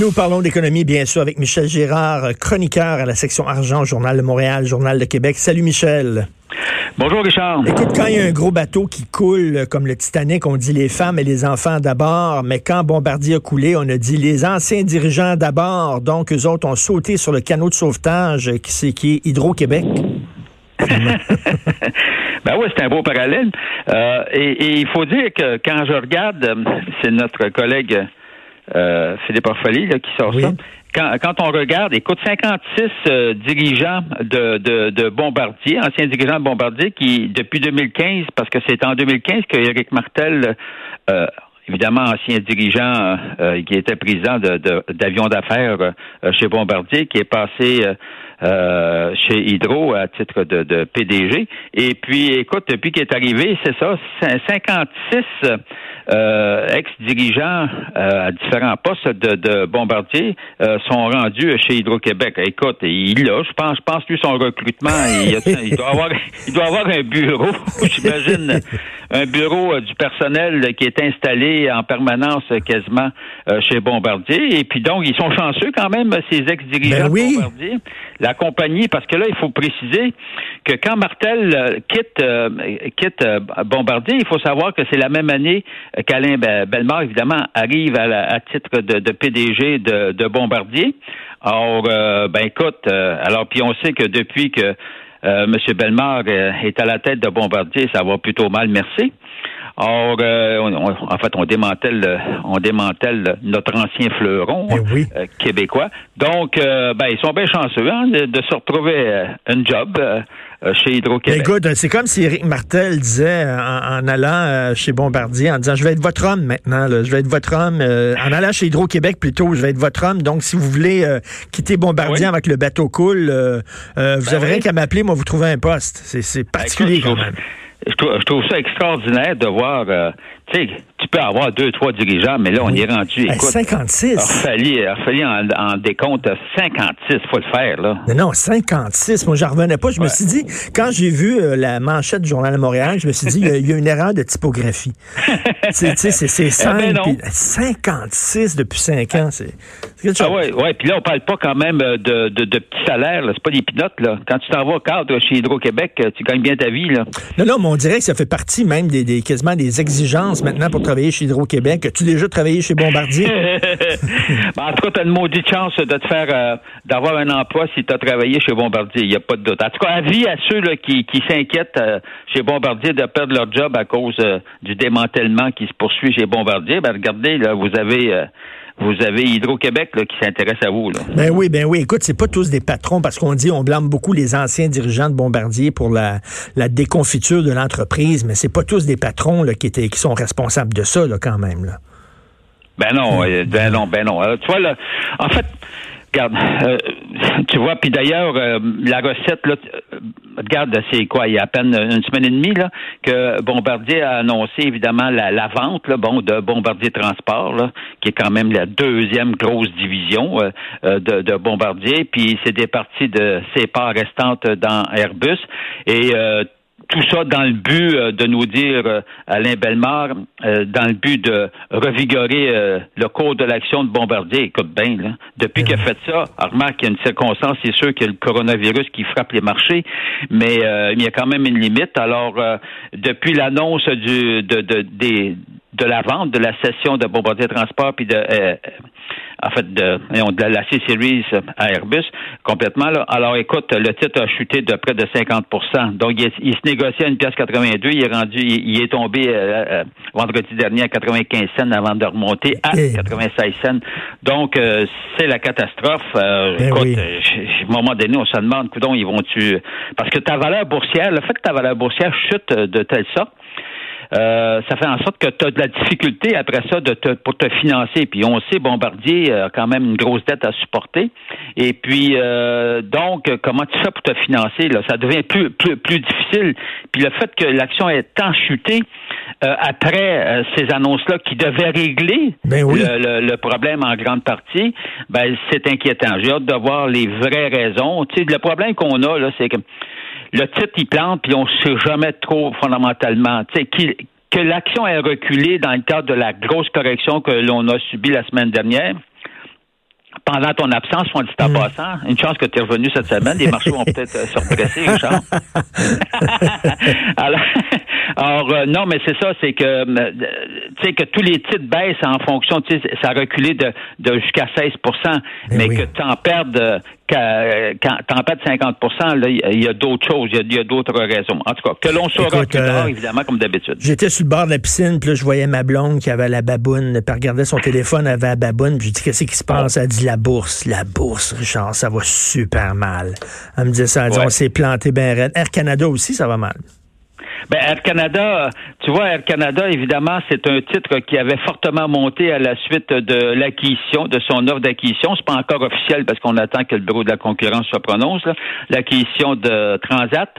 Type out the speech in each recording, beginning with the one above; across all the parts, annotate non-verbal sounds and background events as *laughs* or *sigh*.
Nous parlons d'économie, bien sûr, avec Michel Gérard, chroniqueur à la section argent, Journal de Montréal, Journal de Québec. Salut Michel. Bonjour Richard. Écoute, quand il y a un gros bateau qui coule, comme le Titanic, on dit les femmes et les enfants d'abord, mais quand Bombardier a coulé, on a dit les anciens dirigeants d'abord. Donc, eux autres ont sauté sur le canot de sauvetage qui, c'est, qui est Hydro-Québec. *laughs* ben oui, c'est un beau parallèle. Euh, et il faut dire que quand je regarde, c'est notre collègue euh, Philippe Orfoli qui sort ça. Quand, quand, on regarde, écoute, 56 euh, dirigeants de, de, de, Bombardier, anciens dirigeants de Bombardier, qui, depuis 2015, parce que c'est en 2015 que Eric Martel, euh, évidemment ancien dirigeant euh, qui était président d'avions d'affaires chez Bombardier, qui est passé chez Hydro à titre de, de, PDG. Et puis, écoute, depuis qu'il est arrivé, c'est ça, 56 euh, ex-dirigeants euh, à différents postes de, de Bombardier euh, sont rendus chez Hydro-Québec. Écoute, il a, je pense, je pense lui son recrutement, il, doit avoir, *laughs* il doit avoir un bureau, *laughs* j'imagine, un bureau du personnel qui est installé en permanence quasiment chez Bombardier. Et puis donc, ils sont chanceux quand même ces ex-dirigeants ben de Bombardier, la compagnie, parce que là, il faut préciser que quand Martel quitte quitte Bombardier, il faut savoir que c'est la même année qu'Alain Bellemare, évidemment, arrive à, titre de, PDG de, Bombardier. Or, euh, ben écoute, euh, alors puis on sait que depuis que euh, M. Bellemare est à la tête de Bombardier, ça va plutôt mal, merci. Or, en fait, on démantèle, on démantèle notre ancien fleuron eh québécois. Donc, ben, ils sont bien chanceux hein, de, se retrouver un job euh, chez Hydro-Québec. Écoute, c'est comme si Éric Martel disait euh, en, allant euh, chez Bombardier, en disant je vais être votre homme maintenant, je vais être votre homme. en allant chez Hydro-Québec plutôt, je vais être votre homme. Donc, si vous voulez quitter Bombardier avec le bateau cool, vous ben avez rien qu'à m'appeler, moi vous trouvez un poste. C'est ben, particulier quand même je trouve, ça extraordinaire de voir, euh, tu sais, tu peux avoir deux, trois dirigeants, mais là, on y est rendu. Écoute, 56. Orphalie, Orphalie en, en décompte 56, faut le faire, là. Non, non, 56. Moi, j'en revenais pas. Je me suis dit, quand j'ai vu euh, la manchette du Journal de Montréal, je me suis dit, il y, a une erreur de typographie. *laughs* tu sais, c'est 5, 56 depuis 5 ans. C'est ah ouais, ouais. Puis là, on parle pas quand même euh, de, de, de petits salaires. C'est pas des pinottes, là. Quand tu t'en vas cadre chez Hydro-Québec, tu gagnes bien ta vie, là. Non, non, on dirait que ça fait partie même des, quasiment des exigences maintenant pour chez Hydro-Québec? As-tu déjà travaillé chez Bombardier? *laughs* Ben, en tout cas, tu as une maudite chance de te faire euh, d'avoir un emploi si tu as travaillé chez Bombardier. Il n'y a pas de doute. En tout cas, avis à ceux qui, s'inquiètent euh, chez Bombardier de perdre leur job à cause euh, du démantèlement qui se poursuit chez Bombardier. Ben, regardez, là, vous avez vous avez Hydro-Québec qui s'intéresse à vous. Là. Ben oui, ben oui. Écoute, c'est pas tous des patrons parce qu'on dit on blâme beaucoup les anciens dirigeants de Bombardier pour la, la déconfiture de l'entreprise, mais c'est pas tous des patrons là, qui étaient qui sont responsables de ça là, quand même. Là. Ben non, euh, ben non, ben non. Euh, tu vois là, en fait, Regarde, euh, tu vois, puis d'ailleurs, euh, la recette, là, euh, regarde, c'est quoi, il y a à peine une semaine et demie, là, que Bombardier a annoncé, évidemment, la, vente, là, bon, de Bombardier Transport, là, qui est quand même la deuxième grosse division de, Bombardier, puis c'est des parties de ses parts restantes dans Airbus, et tout ça dans le but euh, de nous dire, euh, Alain Bellemare, euh, dans le but de revigorer le cours de l'action de Bombardier. Écoute bien, là, depuis qu'il a fait ça, remarque qu'il y a une circonstance, c'est sûr qu'il y a le coronavirus qui frappe les marchés, mais il y a quand même une limite. Alors, depuis l'annonce du de, de, de la vente de la session de Bombardier Transport puis de en fait, de, de la C-Series à Airbus complètement. Là. Alors, écoute, le titre a chuté de près de 50% Donc, il, se négociait à une pièce 82. Il est rendu, il, est tombé euh, euh, vendredi dernier à 95 cents avant de remonter à 96 cents. Donc, euh, c'est la catastrophe. Ben écoute, à un moment donné, on se demande, coudon, ils vont-tu... Parce que ta valeur boursière, le fait que ta valeur boursière chute de telle sorte, euh, ça fait en sorte que tu as de la difficulté après ça de te, pour te financer. Puis on sait, Bombardier a quand même une grosse dette à supporter. Et puis, euh, donc, comment tu fais pour te financer? Là? Ça devient plus, plus, plus difficile. Puis le fait que l'action est tant chutée, euh, après ces annonces-là qui devaient régler ben le, le, problème en grande partie, ben, c'est inquiétant. J'ai hâte de voir les vraies raisons. Tu sais, le problème qu'on a, là, c'est que le titre, il plante, puis on ne sait jamais trop fondamentalement. Tu sais, que l'action ait reculé dans le cadre de la grosse correction que l'on a subie la semaine dernière, pendant ton absence, on dit en mm. passant, une chance que tu es revenu cette semaine, les marchés vont peut-être euh, se represser, Richard. *laughs* alors, alors euh, non, mais c'est ça, c'est que euh, tu sais que tous les titres baissent en fonction, tu sais, ça a reculé de, de jusqu'à 16 mais, mais que tu en perdes quand t'en de 50% il y a, d'autres choses, il y a, d'autres raisons. En tout cas, que l'on saura plus tard, euh, évidemment, comme d'habitude. J'étais sur le bord de la piscine, puis là, je voyais ma blonde qui avait la baboune, puis regardait son téléphone, elle avait la baboune, puis je dis, qu'est-ce qui se passe? Elle dit, la bourse, la bourse, Richard, ça va super mal. Elle me disait ça, elle dit, on s'est planté bien raide. Air Canada aussi, ça va mal. Ben, Air Canada, tu vois, Air Canada, évidemment, c'est un titre qui avait fortement monté à la suite de l'acquisition, de son offre d'acquisition. C'est pas encore officiel parce qu'on attend que le bureau de la concurrence se prononce. L'acquisition de Transat.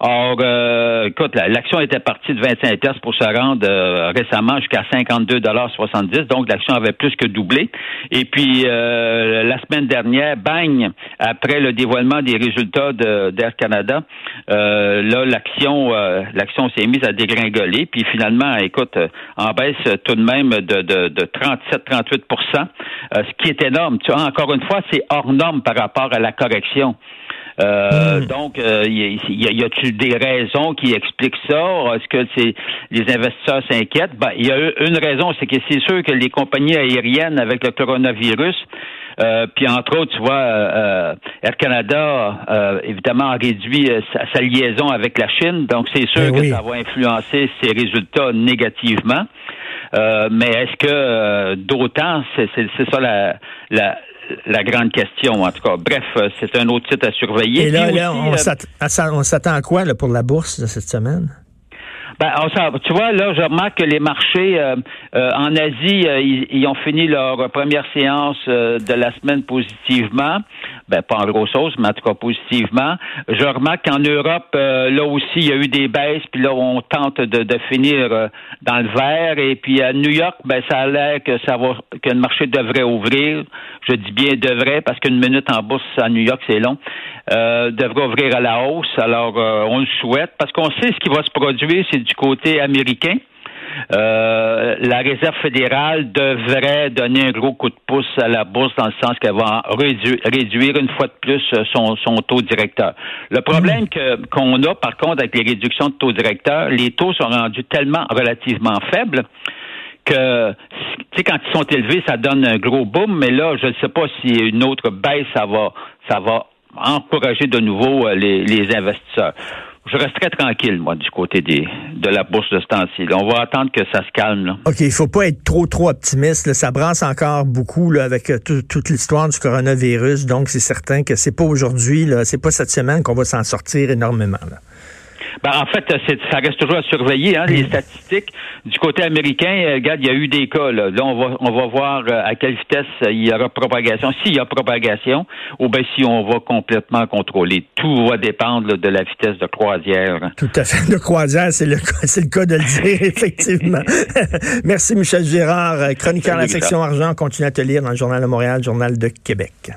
Or, euh, écoute, l'action était partie de 25 pièces pour se rendre euh, récemment jusqu'à 52,70 Donc, l'action avait plus que doublé. Et puis, euh, la semaine dernière, bang, après le dévoilement des résultats d'Air Canada, là, l'action l'action s'est mise à dégringoler. Puis finalement, écoute, euh, en baisse tout de même de, de, 37-38% euh, ce qui est énorme. Tu vois, encore une fois, c'est hors norme par rapport à la correction. Euh, hmm. Donc, il y, a-t-il des raisons qui expliquent ça? Est-ce que c'est les investisseurs s'inquiètent? Ben, il y a une raison, c'est que c'est sûr que les compagnies aériennes avec le coronavirus euh, puis entre autres, tu vois, euh, euh, Air Canada, évidemment, a réduit sa, liaison avec la Chine, donc c'est sûr ben que ça va influencer ses résultats négativement. mais est-ce que d'autant, c'est ça la, la, la grande question, en tout cas. Bref, c'est un autre titre à surveiller. Et là, on s'attend à quoi là, pour la bourse de cette semaine? Ben, tu vois, là, je remarque que les marchés euh, euh, en Asie, euh, ils, ont fini leur première séance de la semaine positivement. Ben, pas en grosse chose, mais en tout cas positivement. Je remarque qu'en Europe, là aussi, il y a eu des baisses, puis là, on tente de, de finir dans le vert. Et puis à New York, ben, ça a l'air que ça va, que le marché devrait ouvrir. Je dis bien devrait, parce qu'une minute en bourse à New York, c'est long. devrait ouvrir à la hausse. Alors, on le souhaite, parce qu'on sait ce qui va se produire, c'est du côté américain. Euh, la Réserve fédérale devrait donner un gros coup de pouce à la bourse dans le sens qu'elle va réduire, une fois de plus son, taux directeur. Le problème qu'on a, par contre, avec les réductions de taux directeur, les taux sont rendus tellement relativement faibles que, quand ils sont élevés, ça donne un gros boom, mais là, je ne sais pas si une autre baisse, ça va, ça va encourager de nouveau euh, les investisseurs je resterai tranquille, moi, du côté des, de la bourse de ce. On va attendre que ça se calme. Là. OK, il faut pas être trop, trop optimiste. Ça brasse encore beaucoup avec euh, toute l'histoire du coronavirus. Donc, c'est certain que c'est pas aujourd'hui, c'est pas cette semaine qu'on va s'en sortir énormément. Ben, en fait, ça reste toujours à surveiller, hein, les statistiques. Du côté américain, euh, regarde, il y a eu des cas. Là, là on, va, on va voir euh, à quelle vitesse euh, il y aura propagation. S'il y a propagation, ou bien si on va complètement contrôler. Tout va dépendre de la vitesse de croisière. Tout à fait. De croisière, c'est le, *laughs* c'est le cas de le dire, effectivement. *laughs* Merci, Michel Gérard, chroniqueur de la section argent. Continue à te lire dans le Journal de Montréal, Journal de Québec.